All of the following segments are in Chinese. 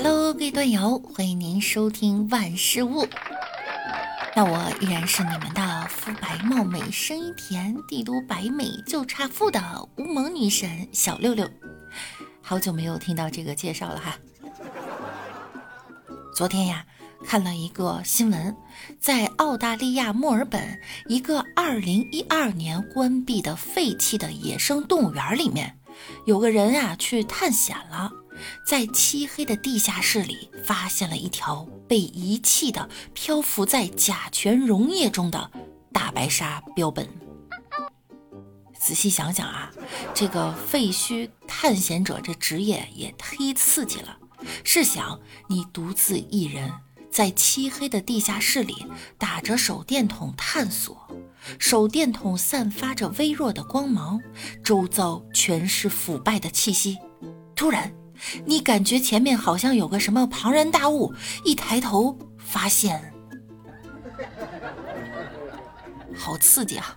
Hello，各位段友，欢迎您收听万事屋。那我依然是你们的肤白貌美、声音甜、帝都白美就差富的无萌女神小六六。好久没有听到这个介绍了哈。昨天呀，看了一个新闻，在澳大利亚墨尔本一个2012年关闭的废弃的野生动物园里面，有个人啊去探险了。在漆黑的地下室里，发现了一条被遗弃的、漂浮在甲醛溶液中的大白鲨标本。仔细想想啊，这个废墟探险者这职业也忒刺激了。试想，你独自一人在漆黑的地下室里打着手电筒探索，手电筒散发着微弱的光芒，周遭全是腐败的气息。突然，你感觉前面好像有个什么庞然大物，一抬头发现，好刺激啊！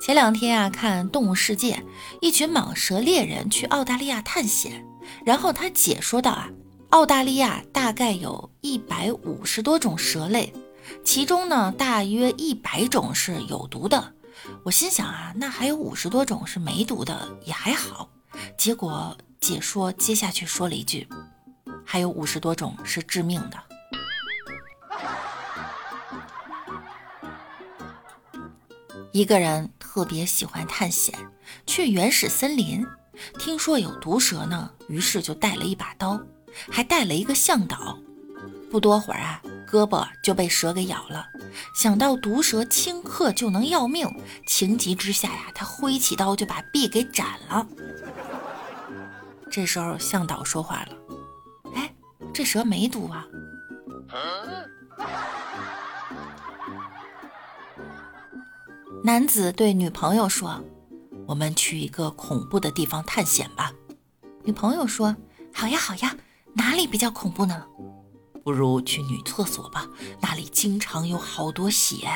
前两天啊，看《动物世界》，一群蟒蛇猎人去澳大利亚探险，然后他解说到啊，澳大利亚大概有一百五十多种蛇类，其中呢，大约一百种是有毒的。我心想啊，那还有五十多种是没毒的，也还好。结果解说接下去说了一句：“还有五十多种是致命的。”一个人特别喜欢探险，去原始森林，听说有毒蛇呢，于是就带了一把刀，还带了一个向导。不多会儿啊，胳膊就被蛇给咬了。想到毒蛇顷刻就能要命，情急之下呀，他挥起刀就把臂给斩了。这时候向导说话了：“哎，这蛇没毒啊。”男子对女朋友说：“我们去一个恐怖的地方探险吧。”女朋友说：“好呀，好呀，哪里比较恐怖呢？”不如去女厕所吧，那里经常有好多血。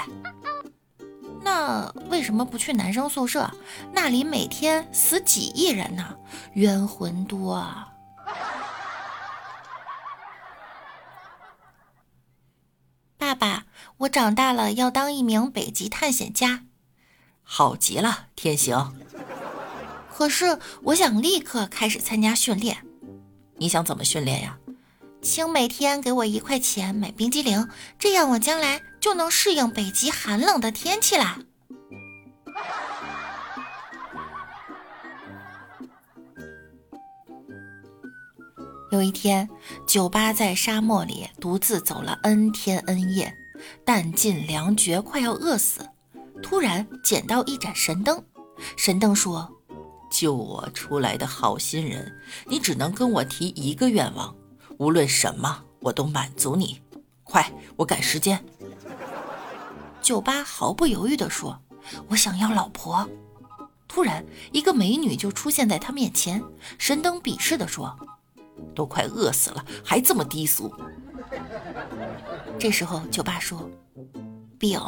那为什么不去男生宿舍？那里每天死几亿人呢，冤魂多。啊！爸爸，我长大了要当一名北极探险家。好极了，天行。可是我想立刻开始参加训练。你想怎么训练呀？请每天给我一块钱买冰激凌，这样我将来就能适应北极寒冷的天气啦。有一天，酒吧在沙漠里独自走了 n 天 n 夜，弹尽粮绝，快要饿死。突然捡到一盏神灯，神灯说：“救我出来的好心人，你只能跟我提一个愿望。”无论什么，我都满足你。快，我赶时间。酒吧毫不犹豫地说：“我想要老婆。”突然，一个美女就出现在他面前。神灯鄙视地说：“都快饿死了，还这么低俗。”这时候，酒吧说：“饼。”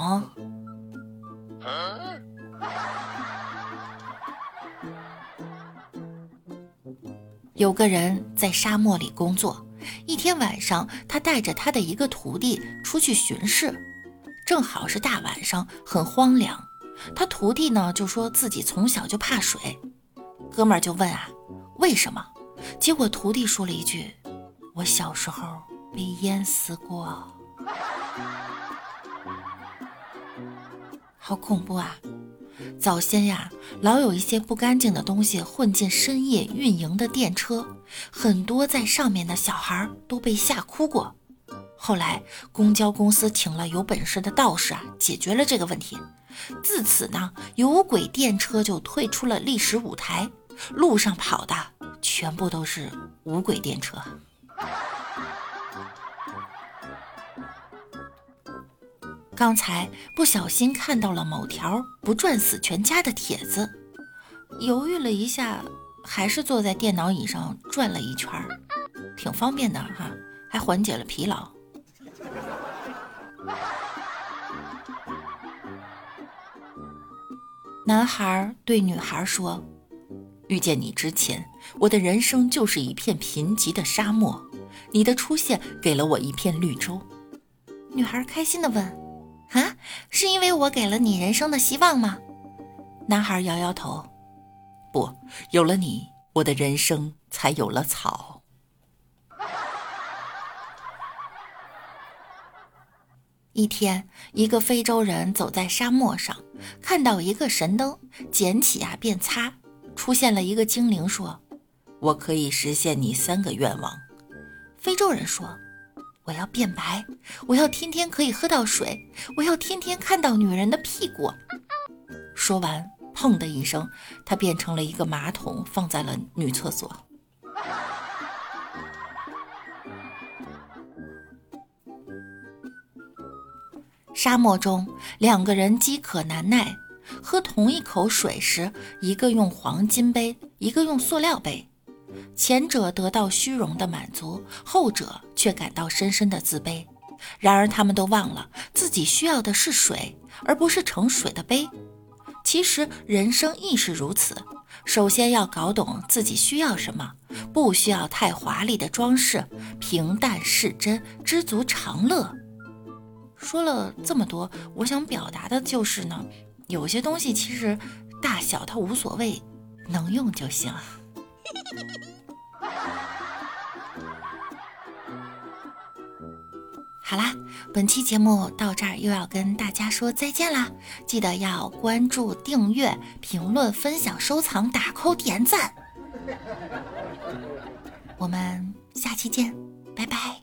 有个人在沙漠里工作。一天晚上，他带着他的一个徒弟出去巡视，正好是大晚上，很荒凉。他徒弟呢就说自己从小就怕水，哥们儿就问啊，为什么？结果徒弟说了一句：“我小时候被淹死过。”好恐怖啊！早先呀，老有一些不干净的东西混进深夜运营的电车，很多在上面的小孩都被吓哭过。后来公交公司请了有本事的道士啊，解决了这个问题。自此呢，有轨电车就退出了历史舞台，路上跑的全部都是无轨电车。刚才不小心看到了某条不赚死全家的帖子，犹豫了一下，还是坐在电脑椅上转了一圈，挺方便的哈，还缓解了疲劳。男孩对女孩说：“遇见你之前，我的人生就是一片贫瘠的沙漠。你的出现给了我一片绿洲。女孩开心地问：“啊，是因为我给了你人生的希望吗？”男孩摇摇头：“不，有了你，我的人生才有了草。”一天，一个非洲人走在沙漠上，看到一个神灯，捡起啊便擦。出现了一个精灵，说：“我可以实现你三个愿望。”非洲人说：“我要变白，我要天天可以喝到水，我要天天看到女人的屁股。”说完，砰的一声，他变成了一个马桶，放在了女厕所。沙漠中，两个人饥渴难耐。喝同一口水时，一个用黄金杯，一个用塑料杯。前者得到虚荣的满足，后者却感到深深的自卑。然而，他们都忘了自己需要的是水，而不是盛水的杯。其实，人生亦是如此。首先要搞懂自己需要什么，不需要太华丽的装饰，平淡是真，知足常乐。说了这么多，我想表达的就是呢。有些东西其实大小它无所谓，能用就行。好啦，本期节目到这儿又要跟大家说再见啦！记得要关注、订阅、评论、分享、收藏、打扣、点赞。我们下期见，拜拜。